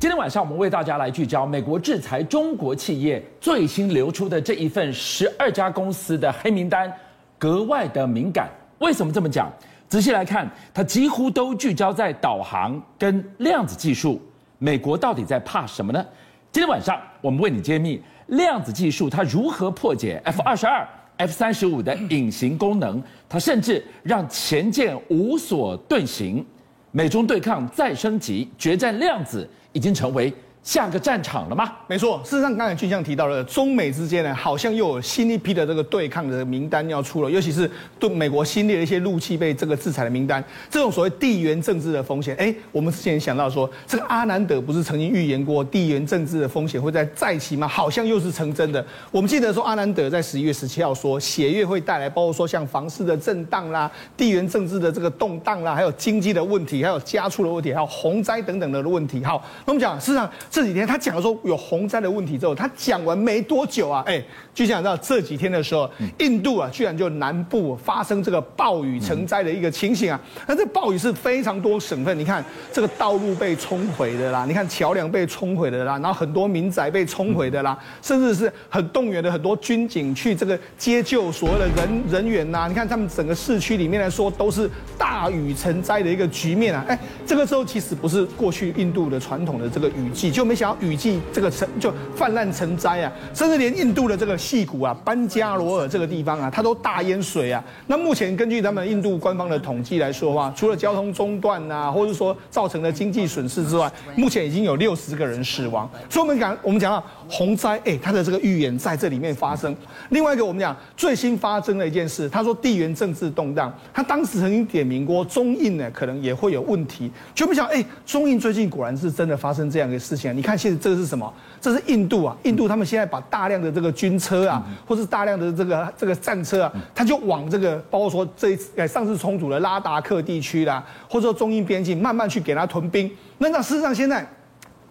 今天晚上我们为大家来聚焦美国制裁中国企业最新流出的这一份十二家公司的黑名单，格外的敏感。为什么这么讲？仔细来看，它几乎都聚焦在导航跟量子技术。美国到底在怕什么呢？今天晚上我们为你揭秘量子技术它如何破解 F 二十二、F 三十五的隐形功能，它甚至让潜舰无所遁形。美中对抗再升级，决战量子已经成为下个战场了吗？没错，事实上刚才俊相提到了，中美之间呢，好像又有新一批的这个对抗的名单要出了，尤其是对美国新列的一些陆企被这个制裁的名单，这种所谓地缘政治的风险，哎，我们之前想到说，这个阿南德不是曾经预言过地缘政治的风险会再再起吗？好像又是成真的。我们记得说，阿南德在十一月十七号说，血月会带来包括说像房市的震荡啦、地缘政治的这个动荡啦，还有经济的问题，还有家畜的问题，还有洪灾等等的问题。好，那我们讲，事实上。这几天他讲了说有洪灾的问题之后，他讲完没多久啊，哎，就想到这几天的时候，印度啊居然就南部发生这个暴雨成灾的一个情形啊。那这暴雨是非常多省份，你看这个道路被冲毁的啦，你看桥梁被冲毁的啦，然后很多民宅被冲毁的啦，甚至是很动员的很多军警去这个接救所有的人人员呐。你看他们整个市区里面来说都是大雨成灾的一个局面啊。哎，这个时候其实不是过去印度的传统的这个雨季。就没想到雨季这个成就泛滥成灾啊，甚至连印度的这个矽谷啊、班加罗尔这个地方啊，它都大淹水啊。那目前根据他们印度官方的统计来说的话，除了交通中断啊，或者说造成的经济损失之外，目前已经有六十个人死亡。所以我们讲，我们讲到洪灾，哎，它的这个预言在这里面发生。另外一个，我们讲最新发生的一件事，他说地缘政治动荡，他当时曾经点名过中印呢，可能也会有问题。就没想，哎，中印最近果然是真的发生这样一个事情。你看，现在这个是什么？这是印度啊！印度他们现在把大量的这个军车啊，或是大量的这个这个战车啊，他就往这个，包括说这一次上次冲突的拉达克地区啦，或者说中印边境，慢慢去给他屯兵。那那事实上现在。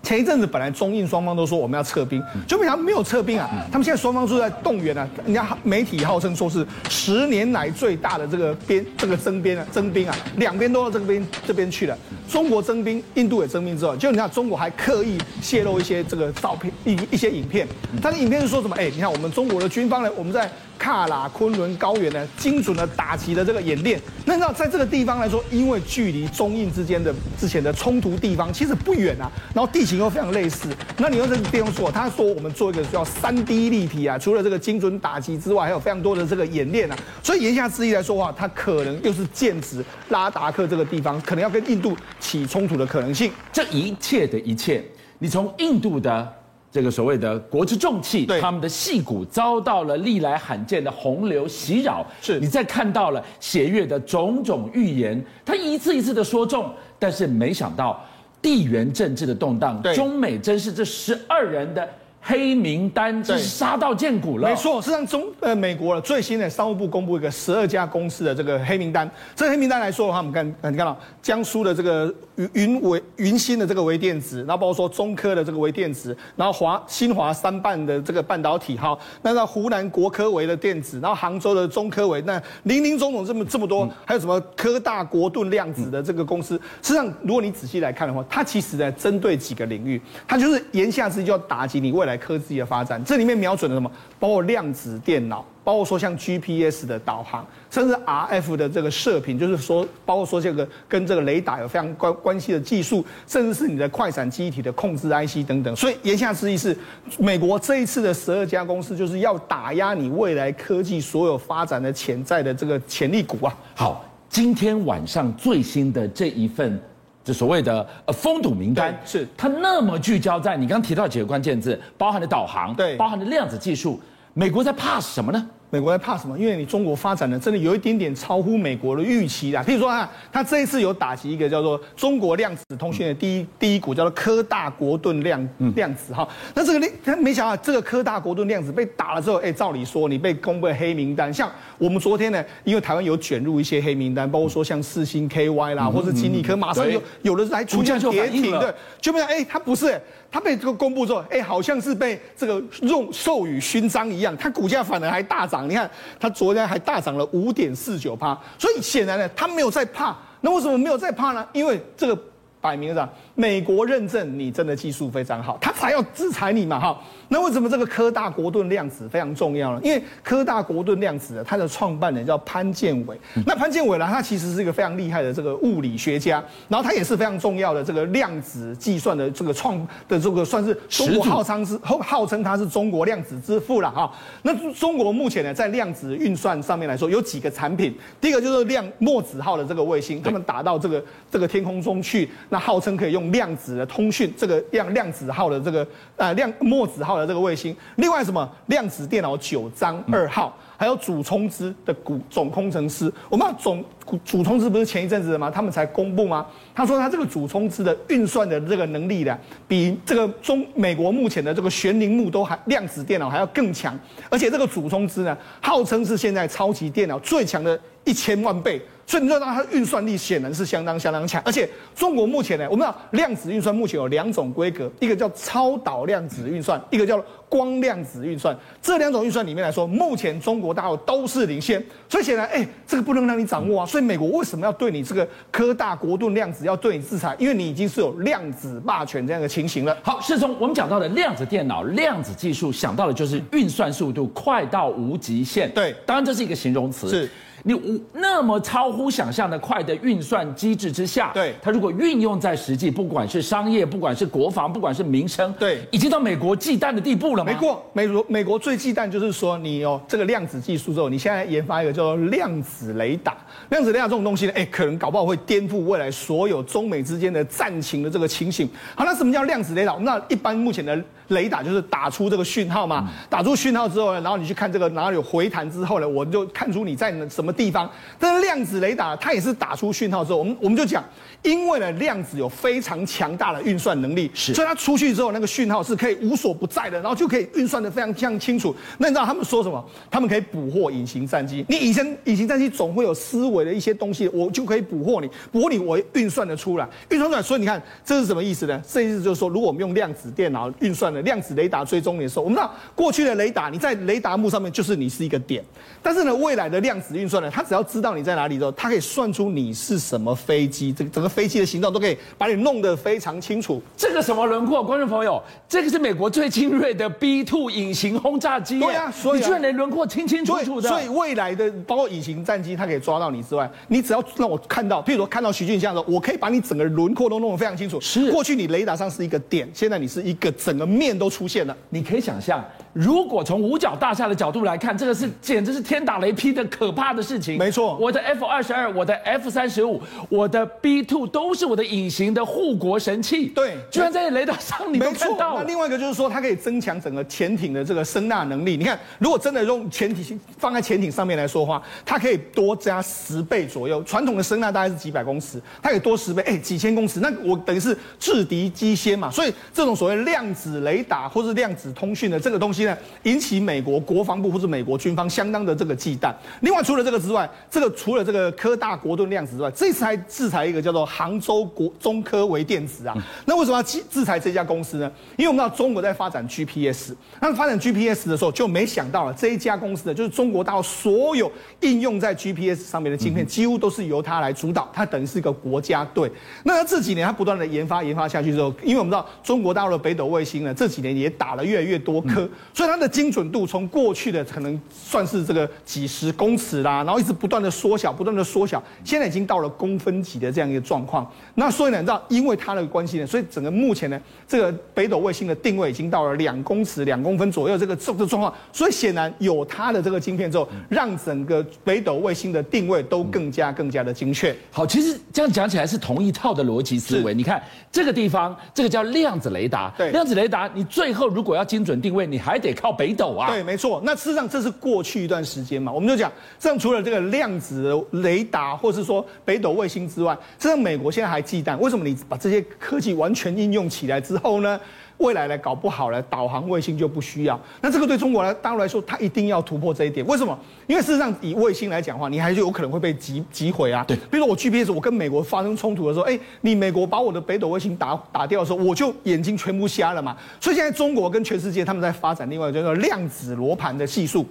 前一阵子本来中印双方都说我们要撤兵，就没想到没有撤兵啊！他们现在双方都在动员啊，人家媒体号称说是十年来最大的这个边这个征边啊征兵啊，两边都到这边这边去了。中国征兵，印度也征兵之后，就你看中国还刻意泄露一些这个照片一一些影片，他的影片是说什么？哎，你看我们中国的军方呢，我们在。喀喇昆仑高原呢，精准的打击了这个演练。那你知道，在这个地方来说，因为距离中印之间的之前的冲突地方其实不远啊，然后地形又非常类似。那你用这个地方说，他说我们做一个叫三 D 立体啊，除了这个精准打击之外，还有非常多的这个演练啊。所以言下之意来说的话，他可能又是剑指拉达克这个地方，可能要跟印度起冲突的可能性。这一切的一切，你从印度的。这个所谓的国之重器，对。他们的戏骨遭到了历来罕见的洪流袭扰，是。你再看到了血月的种种预言，他一次一次的说中，但是没想到地缘政治的动荡，中美真是这十二人的。黑名单，这是杀到见骨了。没错，是让中呃美国最新的商务部公布一个十二家公司的这个黑名单。这个黑名单来说的话，我们看，你看到江苏的这个云云微云芯的这个微电子，然后包括说中科的这个微电子，然后华新华三半的这个半导体，哈，那到湖南国科维的电子，然后杭州的中科维，那林林总总这么这么多，还有什么科大国盾量子的这个公司。实际上，如果你仔细来看的话，它其实在针对几个领域，它就是言下之意就要打击你未来。来科技的发展，这里面瞄准了什么？包括量子电脑，包括说像 GPS 的导航，甚至 RF 的这个射频，就是说，包括说这个跟这个雷达有非常关关系的技术，甚至是你的快闪记忆体的控制 IC 等等。所以言下之意是，美国这一次的十二家公司，就是要打压你未来科技所有发展的潜在的这个潜力股啊。好，今天晚上最新的这一份。就所谓的呃封堵名单，是它那么聚焦在你刚刚提到几个关键字，包含了导航，对，包含了量子技术，美国在怕什么呢？美国在怕什么？因为你中国发展的真的有一点点超乎美国的预期啦。譬如说啊，他这一次有打击一个叫做中国量子通讯的第一第一股，叫做科大国盾量量子哈。那这个他没想到这个科大国盾量子被打了之后，哎，照理说你被公布黑名单。像我们昨天呢，因为台湾有卷入一些黑名单，包括说像四星 KY 啦，或者金立科，马上有有的来出现跌停，对，就没有哎，他不是，他被这个公布之后，哎，好像是被这个用授予勋章一样，他股价反而还大涨。你看，它昨天还大涨了五点四九趴，所以显然呢，它没有在怕。那为什么没有在怕呢？因为这个摆明了美国认证你真的技术非常好，他才要制裁你嘛，哈。那为什么这个科大国盾量子非常重要呢？因为科大国盾量子它的创办人叫潘建伟，那潘建伟呢，他其实是一个非常厉害的这个物理学家，然后他也是非常重要的这个量子计算的这个创的这个算是中国号称是号称他是中国量子之父了哈。那中国目前呢，在量子运算上面来说，有几个产品，第一个就是量墨子号的这个卫星，他们打到这个这个天空中去。那号称可以用量子的通讯，这个量量子号的这个呃量墨子号的这个卫星，另外什么量子电脑九章二号，还有祖冲之的古总工程师，我们总祖冲之不是前一阵子的吗？他们才公布吗？他说他这个祖冲之的运算的这个能力呢，比这个中美国目前的这个玄灵木都还量子电脑还要更强，而且这个祖冲之呢，号称是现在超级电脑最强的一千万倍。所以你知道它运算力显然是相当相当强，而且中国目前呢，我们知道量子运算目前有两种规格，一个叫超导量子运算，一个叫光量子运算。这两种运算里面来说，目前中国大陆都是领先。所以显然，哎，这个不能让你掌握啊。所以美国为什么要对你这个科大国盾量子要对你制裁？因为你已经是有量子霸权这样的情形了。好，世聪，我们讲到的量子电脑、量子技术，想到的就是运算速度快到无极限。对，当然这是一个形容词。是。你那么超乎想象的快的运算机制之下，对它如果运用在实际，不管是商业，不管是国防，不管是民生，对，已经到美国忌惮的地步了吗？没过，美国美国最忌惮就是说，你有这个量子技术之后，你现在研发一个叫做量子雷达，量子雷达这种东西呢，哎，可能搞不好会颠覆未来所有中美之间的战情的这个情形。好，那什么叫量子雷达？那一般目前的。雷达就是打出这个讯号嘛，打出讯号之后呢，然后你去看这个，然后有回弹之后呢，我就看出你在什么地方。但是量子雷达它也是打出讯号之后，我们我们就讲，因为呢量子有非常强大的运算能力，是，所以它出去之后那个讯号是可以无所不在的，然后就可以运算的非常非常清楚。那你知道他们说什么？他们可以捕获隐形战机。你以前隐形战机总会有思维的一些东西，我就可以捕获你，捕获你我运算的出来，运算出来。所以你看这是什么意思呢？这意思就是说，如果我们用量子电脑运算的。量子雷达追踪你的时候，我们知道过去的雷达，你在雷达幕上面就是你是一个点，但是呢，未来的量子运算呢，它只要知道你在哪里之后，它可以算出你是什么飞机，这个整个飞机的形状都可以把你弄得非常清楚。这个什么轮廓，观众朋友，这个是美国最精锐的 B two 隐形轰炸机。对啊，所以、啊、你居然连轮廓清清楚楚的。所以未来的包括隐形战机，它可以抓到你之外，你只要让我看到，譬如说看到徐俊相的时候，我可以把你整个轮廓都弄得非常清楚。是，过去你雷达上是一个点，现在你是一个整个面都出现了。你可以想象，如果从五角大厦的角度来看，这个是简直是天打雷劈的可怕的事情。没错，我的 F 二十二，我的 F 三十五，我的 B two 都是我的隐形的护国神器。对，居然在雷达上你都看到。那另外一个就是说，它可以增强整个潜艇的这个声纳能力。你看，如果真的用潜艇放在潜艇上面来说话，它可以多加十倍左右。传统的声纳大概是几百公尺，它可以多十倍，哎，几千公尺。那我等于是制敌机先嘛。所以这种所谓量子雷达或是量子通讯的这个东西呢，引起美国国防部或者美国军方相当的这个忌惮。另外，除了这个之外，这个除了这个科大国盾量子之外，这次还制裁一个叫做杭州国中科微电子啊。那为什么要制制裁这家公司呢？因为我们知道中国在发展 GPS，那发展 GPS 的时候就没想到了这一家公司呢，就是中国大陆所有应用在 GPS 上面的晶片，几乎都是由它来主导，它等于是一个国家队。那这几年它不断的研发研发下去之后，因为我们知道中国大陆的北斗卫星呢，这几年也打了越来越多颗，所以它的精准度从过去的可能算是这个几十公尺啦，然后一直不断的缩小，不断的缩小，现在已经到了公分级的这样一个状况。那所以呢，你知道，因为它的关系呢，所以整个目前呢，这个北斗卫星的定位已经到了两公尺两公分左右这个这个状况。所以显然有它的这个晶片之后，让整个北斗卫星的定位都更加更加的精确。好，其实这样讲起来是同一套的逻辑思维。你看这个地方，这个叫量子雷达，对，量子雷达，你最后如果要精准定位，你还得靠北斗啊。对，没错。那事实上这是过去一段时间嘛，我们就讲，这样除了这个量子雷达，或是说北斗卫星之外，这样美国现在还忌惮。为什么你把这些科技完全应用起来之后呢？未来来搞不好了，导航卫星就不需要。那这个对中国来大陆来说，它一定要突破这一点。为什么？因为事实上以卫星来讲的话，你还是有可能会被击击毁啊。对，比如说我 GPS，我跟美国发生冲突的时候，哎，你美国把我的北斗卫星打打掉的时候，我就眼睛全部瞎了嘛。所以现在中国跟全世界他们在发展另外一个叫做量子罗盘的技术。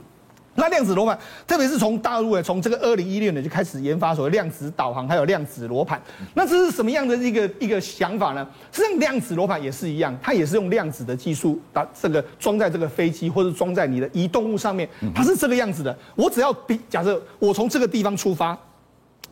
那量子罗盘，特别是从大陆的，从这个二零一六年就开始研发所谓量子导航，还有量子罗盘。那这是什么样的一个一个想法呢？实际上，量子罗盘也是一样，它也是用量子的技术把这个装在这个飞机或者装在你的移动物上面，它是这个样子的。我只要比假设我从这个地方出发。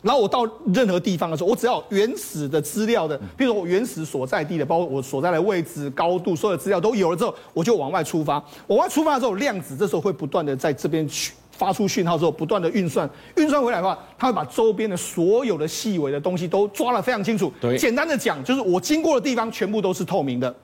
然后我到任何地方的时候，我只要原始的资料的，比如说我原始所在地的，包括我所在的位置、高度，所有的资料都有了之后，我就往外出发。往外出发的时候，量子这时候会不断的在这边去发出讯号之后，不断的运算，运算回来的话，它会把周边的所有的细微的东西都抓得非常清楚。对，简单的讲，就是我经过的地方全部都是透明的，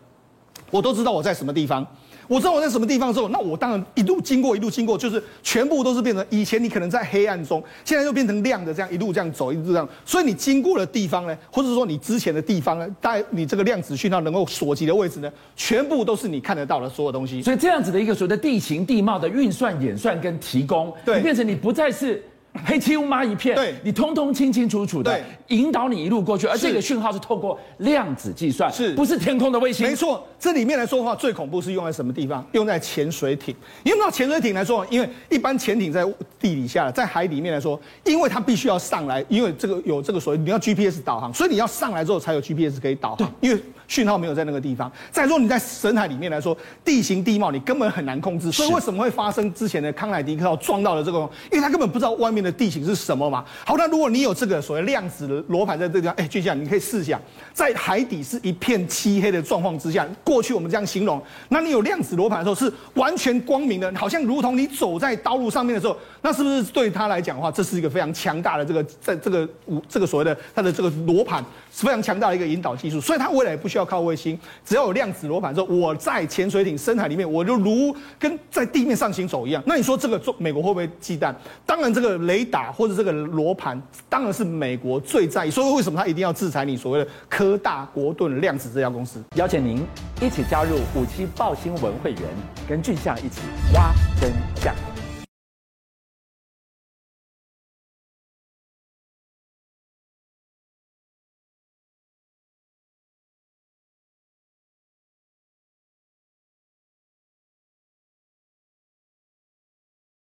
我都知道我在什么地方。我知道我在什么地方的时候，那我当然一路经过，一路经过，就是全部都是变成以前你可能在黑暗中，现在又变成亮的，这样一路这样走，一路这样。所以你经过的地方呢，或者说你之前的地方呢，大你这个量子讯号能够所及的位置呢，全部都是你看得到的所有东西。所以这样子的一个所谓的地形地貌的运算、演算跟提供，对，变成你不再是。黑漆乌麻一片，对，你通通清清楚楚的引导你一路过去，而这个讯号是透过量子计算，是不是天空的卫星？没错，这里面来说的话，最恐怖是用在什么地方？用在潜水艇。用到潜水艇来说，因为一般潜艇在地底下，在海里面来说，因为它必须要上来，因为这个有这个所谓你要 GPS 导航，所以你要上来之后才有 GPS 可以导航，因为讯号没有在那个地方。再说你在深海里面来说，地形地貌你根本很难控制，所以为什么会发生之前的康乃狄克号撞到了这个？因为他根本不知道外面。的地形是什么嘛？好，那如果你有这个所谓量子的罗盘在这个地方，哎，就像你可以试想，在海底是一片漆黑的状况之下，过去我们这样形容，那你有量子罗盘的时候是完全光明的，好像如同你走在道路上面的时候，那是不是对他来讲的话，这是一个非常强大的这个在这个这个所谓的它的这个罗盘是非常强大的一个引导技术，所以它未来也不需要靠卫星，只要有量子罗盘之后，我在潜水艇深海里面，我就如跟在地面上行走一样。那你说这个中美国会不会忌惮？当然这个。雷达或者这个罗盘，当然是美国最在意，所以为什么他一定要制裁你所谓的科大国盾量子这家公司？邀请您一起加入五七爆新闻会员，跟俊相一起挖真相。